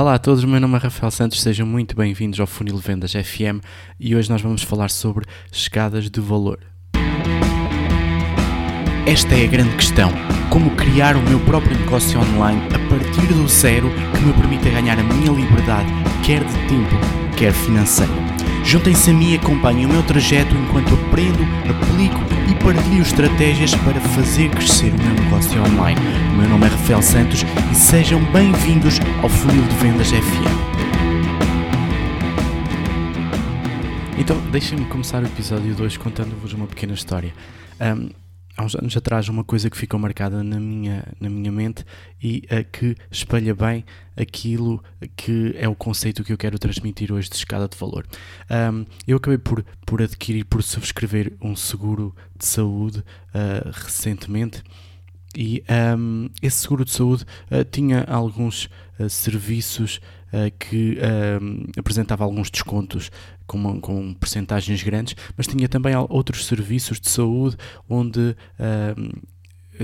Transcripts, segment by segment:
Olá a todos, meu nome é Rafael Santos, sejam muito bem-vindos ao Funil Vendas FM e hoje nós vamos falar sobre escadas de valor. Esta é a grande questão: como criar o meu próprio negócio online a partir do zero que me permita ganhar a minha liberdade, quer de tempo, quer financeira. Juntem-se a mim e acompanhem o meu trajeto enquanto aprendo, aplico e partilho estratégias para fazer crescer o meu negócio online. O meu nome é Rafael Santos e sejam bem-vindos ao Funil de Vendas FM. Então, deixem-me começar o episódio 2 contando-vos uma pequena história. Um, há uns anos atrás uma coisa que ficou marcada na minha, na minha mente e uh, que espelha bem aquilo que é o conceito que eu quero transmitir hoje de escada de valor. Um, eu acabei por, por adquirir, por subscrever um seguro de saúde uh, recentemente e um, esse seguro de saúde uh, tinha alguns serviços que apresentava alguns descontos com, com percentagens grandes, mas tinha também outros serviços de saúde onde uh,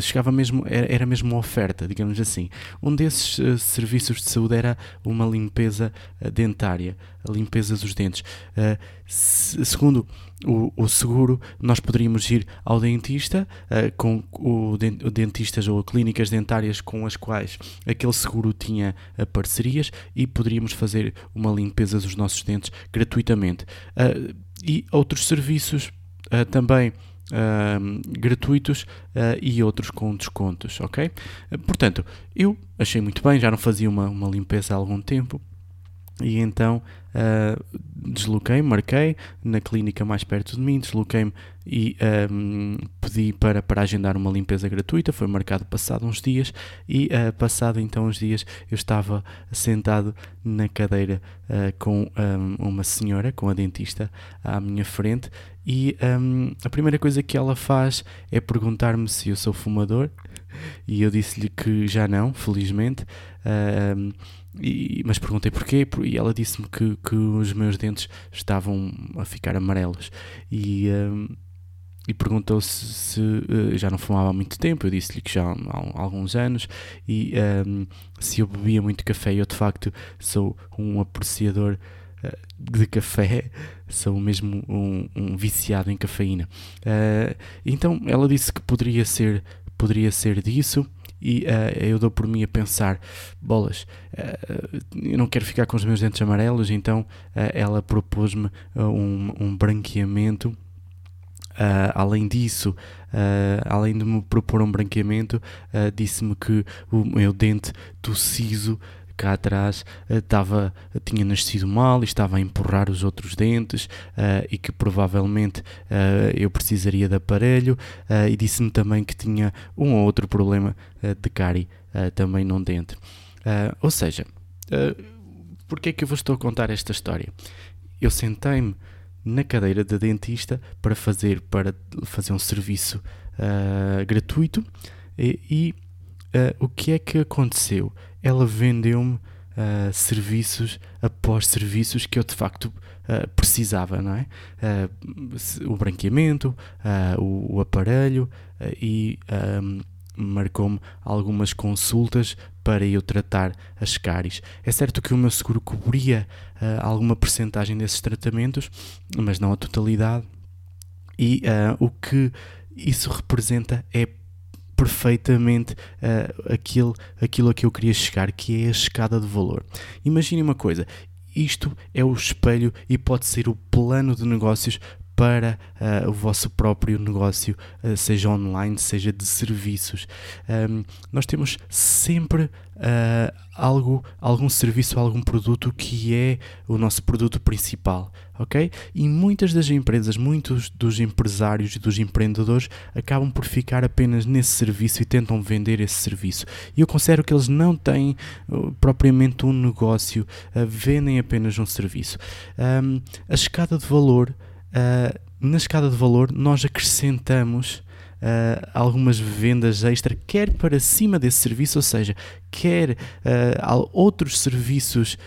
chegava mesmo, era, mesmo uma oferta, digamos assim. Um desses uh, serviços de saúde era uma limpeza uh, dentária, a limpeza dos dentes. Uh, se, segundo o, o, seguro, nós poderíamos ir ao dentista, uh, com o, o, dentistas ou clínicas dentárias com as quais aquele seguro tinha parcerias e poderíamos fazer uma limpeza dos nossos dentes gratuitamente. e outros serviços também Uh, gratuitos uh, e outros com descontos, ok? Uh, portanto, eu achei muito bem, já não fazia uma, uma limpeza há algum tempo e então uh, desloquei, marquei na clínica mais perto de mim, desloquei-me e um, pedi para, para agendar uma limpeza gratuita. Foi marcado passado uns dias e uh, passado então uns dias eu estava sentado na cadeira uh, com um, uma senhora, com a dentista à minha frente e um, a primeira coisa que ela faz é perguntar-me se eu sou fumador e eu disse-lhe que já não, felizmente. E, mas perguntei porquê e ela disse-me que, que os meus dentes estavam a ficar amarelos e, e perguntou se, se uh, já não fumava há muito tempo. Eu disse-lhe que já há, há alguns anos e um, se eu bebia muito café. Eu de facto sou um apreciador uh, de café, sou mesmo um, um viciado em cafeína. Uh, então ela disse que poderia ser, poderia ser disso e uh, eu dou por mim a pensar: bolas, uh, eu não quero ficar com os meus dentes amarelos, então uh, ela propôs-me um, um branqueamento. além disso, além de me propor um branqueamento, disse-me que o meu dente do siso cá atrás estava, uh, tinha nascido mal e estava a empurrar os outros dentes uh, e que provavelmente uh, eu precisaria de aparelho e disse-me também que tinha um ou outro problema de cárie também num dente. ou seja, uh, porque é que eu vos estou a contar esta história? Eu sentei-me na cadeira da dentista para fazer, para fazer um serviço gratuito e, e o que é que aconteceu? Ela vendeu-me uh, serviços após serviços que eu de facto uh, precisava, não é? Uh, o branqueamento, o, o, aparelho e um, marcou-me algumas consultas para eu tratar as cáries. É certo que o meu seguro cobria alguma percentagem desses tratamentos, mas não a totalidade. E o que isso representa é perfeitamente uh, aquilo, aquilo a que eu queria chegar, que é a escada de valor. Imagine uma coisa, isto é o espelho e pode ser o plano de negócios para uh, o vosso próprio negócio, uh, seja online, seja de serviços. Um, nós temos sempre uh, algo, algum serviço, algum produto que é o nosso produto principal, ok? E muitas das empresas, muitos dos empresários e dos empreendedores acabam por ficar apenas nesse serviço e tentam vender esse serviço. E eu considero que eles não têm propriamente um negócio, vendem apenas um serviço. Um, a escada de valor uh, na escada de valor nós acrescentamos uh, algumas vendas extra, quer para cima desse serviço, ou seja, quer uh, outros serviços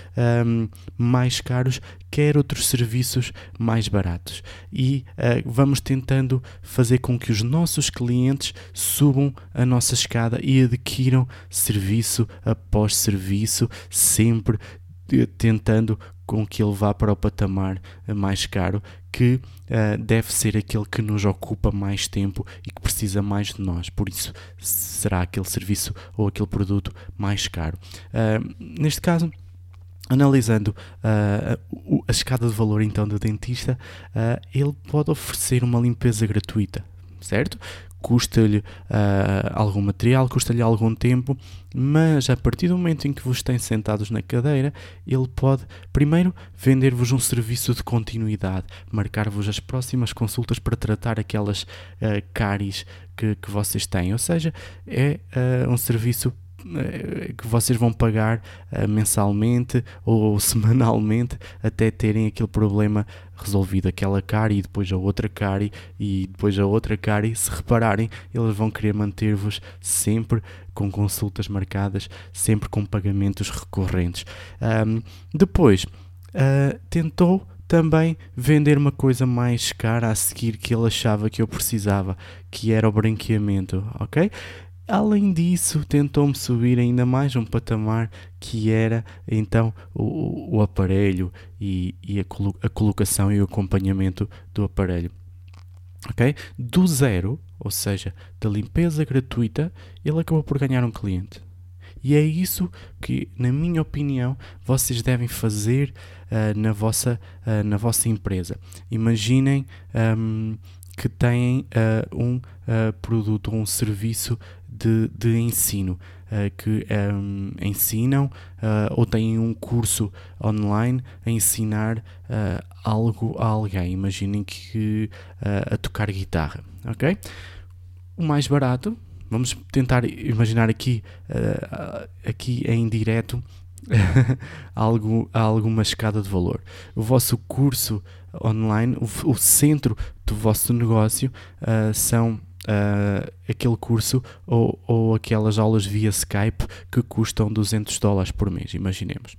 um, mais caros, quer outros serviços mais baratos. E uh, vamos tentando fazer com que os nossos clientes subam a nossa escada e adquiram serviço após serviço, sempre tentando com que ele vá para o patamar mais caro, que uh, deve ser aquele que nos ocupa mais tempo e que precisa mais de nós. Por isso, será aquele serviço ou aquele produto mais caro. Uh, neste caso, analisando uh, a escada de valor então do dentista, ele pode oferecer uma limpeza gratuita, certo? Custa-lhe uh, algum material, custa-lhe algum tempo, mas a partir do momento em que vos tem sentados na cadeira, ele pode primeiro vender-vos um serviço de continuidade, marcar-vos as próximas consultas para tratar aquelas uh, cáries que, que vocês têm, ou seja, é uh, um serviço que vocês vão pagar uh, mensalmente ou semanalmente até terem aquele problema resolvido, aquela cárie e depois a outra cárie e depois a outra cárie. Se repararem, eles vão querer manter-vos sempre com consultas marcadas, sempre com pagamentos recorrentes. Um, depois, uh, tentou também vender uma coisa mais cara a seguir que ele achava que eu precisava, que era o branqueamento, ok? Além disso, tentou-me subir ainda mais um patamar que era então o, o aparelho e, e a, colo a, colocação e o acompanhamento do aparelho. Ok? Do zero, ou seja, da limpeza gratuita, ele acabou por ganhar um cliente. E é isso que, na minha opinião, vocês devem fazer uh, na, vossa, uh, na vossa empresa. Imaginem um, que têm uh, um produto ou um serviço de, de ensino uh, que um, ensinam uh, ou têm um curso online a ensinar uh, algo a alguém. Imaginem que a tocar guitarra, ok? O mais barato, vamos tentar imaginar aqui, aqui em direto algo, alguma escada de valor. O vosso curso online, o, o centro do vosso negócio uh, são uh, aquele curso ou, ou aquelas aulas via Skype que custam 200 dólares por mês, imaginemos.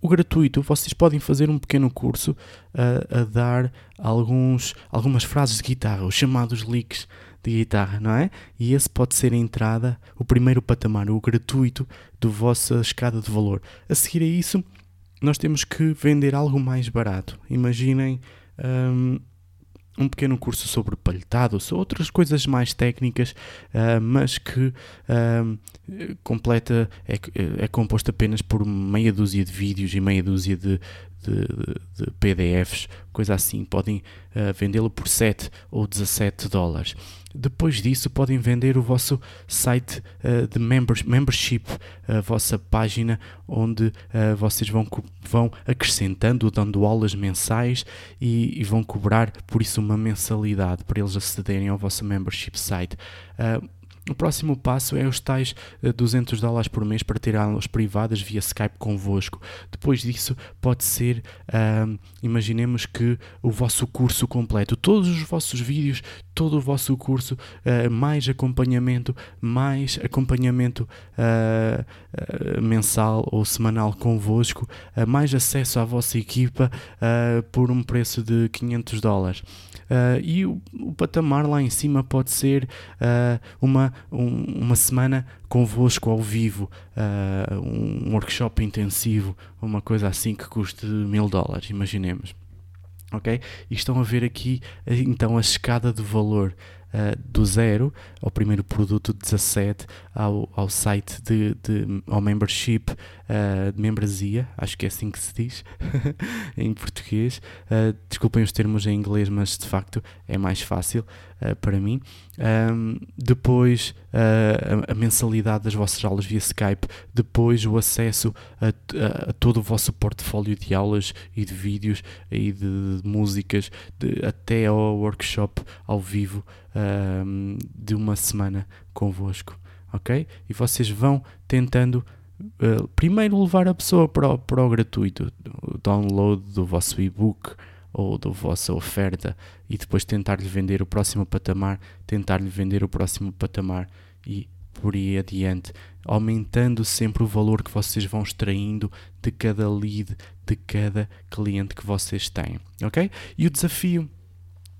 O gratuito, vocês podem fazer um pequeno curso uh, a dar alguns, algumas frases de guitarra, os chamados leaks de guitarra, não é? E esse pode ser a entrada, o primeiro patamar, o gratuito do vossa escada de valor. A seguir a isso, nós temos que vender algo mais barato. Imaginem um, um pequeno curso sobre palhetado, ou outras coisas mais técnicas, uh, mas que uh, completa, é, é composto apenas por meia dúzia de vídeos e meia dúzia de, de, de PDFs, coisa assim. Podem uh, vendê-lo por 7 ou 17 dólares. Depois disso, podem vender o vosso site uh, de members, membership, a vossa página onde uh, vocês vão, vão acrescentando, dando aulas mensais e, e, vão cobrar por isso uma mensalidade para eles acederem ao vosso membership site. Uh, o próximo passo é os tais 200 eh, dólares por mês para ter aulas privadas via Skype convosco. Depois disso, pode ser, uh, imaginemos que o vosso curso completo, todos os vossos vídeos, todo o vosso curso, uh, mais acompanhamento, mais acompanhamento uh, mensal ou semanal convosco, mais acesso à vossa equipa por um preço de 500 dólares. Uh, e o, o, patamar lá em cima pode ser uh, uma, um, uma semana convosco ao vivo, uh, um workshop intensivo, uma coisa assim que custe mil dólares, imaginemos. Ok? E estão a ver aqui então a escada de valor uh, do zero ao primeiro produto 17 ao, ao site de, de ao membership uh, de membresia, acho que é assim que se diz em português. Uh, desculpem os termos em inglês, mas de facto é mais fácil para mim. Um, depois a, a, mensalidade das vossas aulas via Skype, depois o acesso a, a, a, todo o vosso portfólio de aulas e de vídeos e de, de músicas, de, até ao workshop ao vivo de uma semana convosco, ok? E vocês vão tentando uh, primeiro levar a pessoa para o, para o gratuito, o download do vosso e-book, ou da vossa oferta e depois tentar-lhe vender o próximo patamar, tentar-lhe vender o próximo patamar e por aí adiante, aumentando sempre o valor que vocês vão extraindo de cada lead, de cada cliente que vocês têm, ok? E o desafio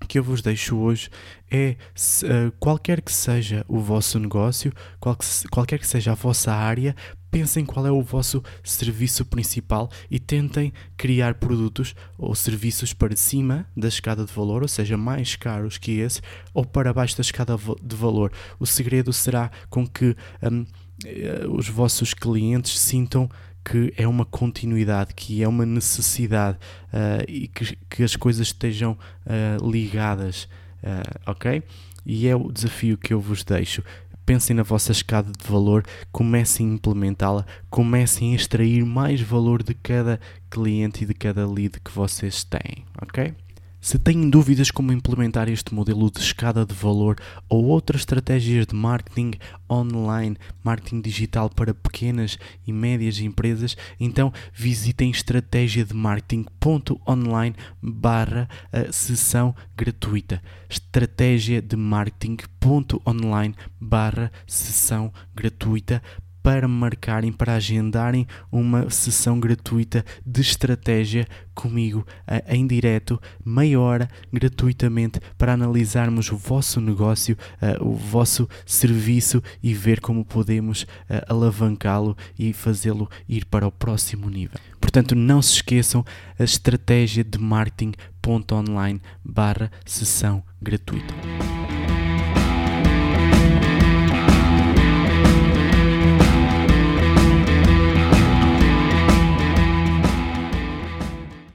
que eu vos deixo hoje é uh, qualquer que seja o vosso negócio, qual que, qualquer que seja a vossa área, pensem qual é o vosso serviço principal e tentem criar produtos ou serviços para cima da escada de valor, ou seja, mais caros que esse, ou para baixo da escada de valor. O segredo será com que um, eh, os vossos clientes sintam que é uma continuidade, que é uma necessidade uh, e que, que, as coisas estejam uh, ligadas, uh, ok? E é o desafio que eu vos deixo. Pensem na vossa escada de valor, comecem a implementá-la, comecem a extrair mais valor de cada cliente e de cada lead que vocês têm, ok? Se têm dúvidas como implementar este modelo de escada de valor ou outras estratégias de marketing online, marketing digital para pequenas e médias empresas, então visitem estratégia de marketing.online barra eh, sessão gratuita. Estratégia de marketing.online barra sessão gratuita para marcarem, para agendarem uma sessão gratuita de estratégia comigo em direto, meia hora gratuitamente para analisarmos o vosso negócio, o vosso serviço e ver como podemos alavancá-lo e fazê-lo ir para o próximo nível. Portanto, não se esqueçam a estratégia de marketing.online barra sessão gratuita.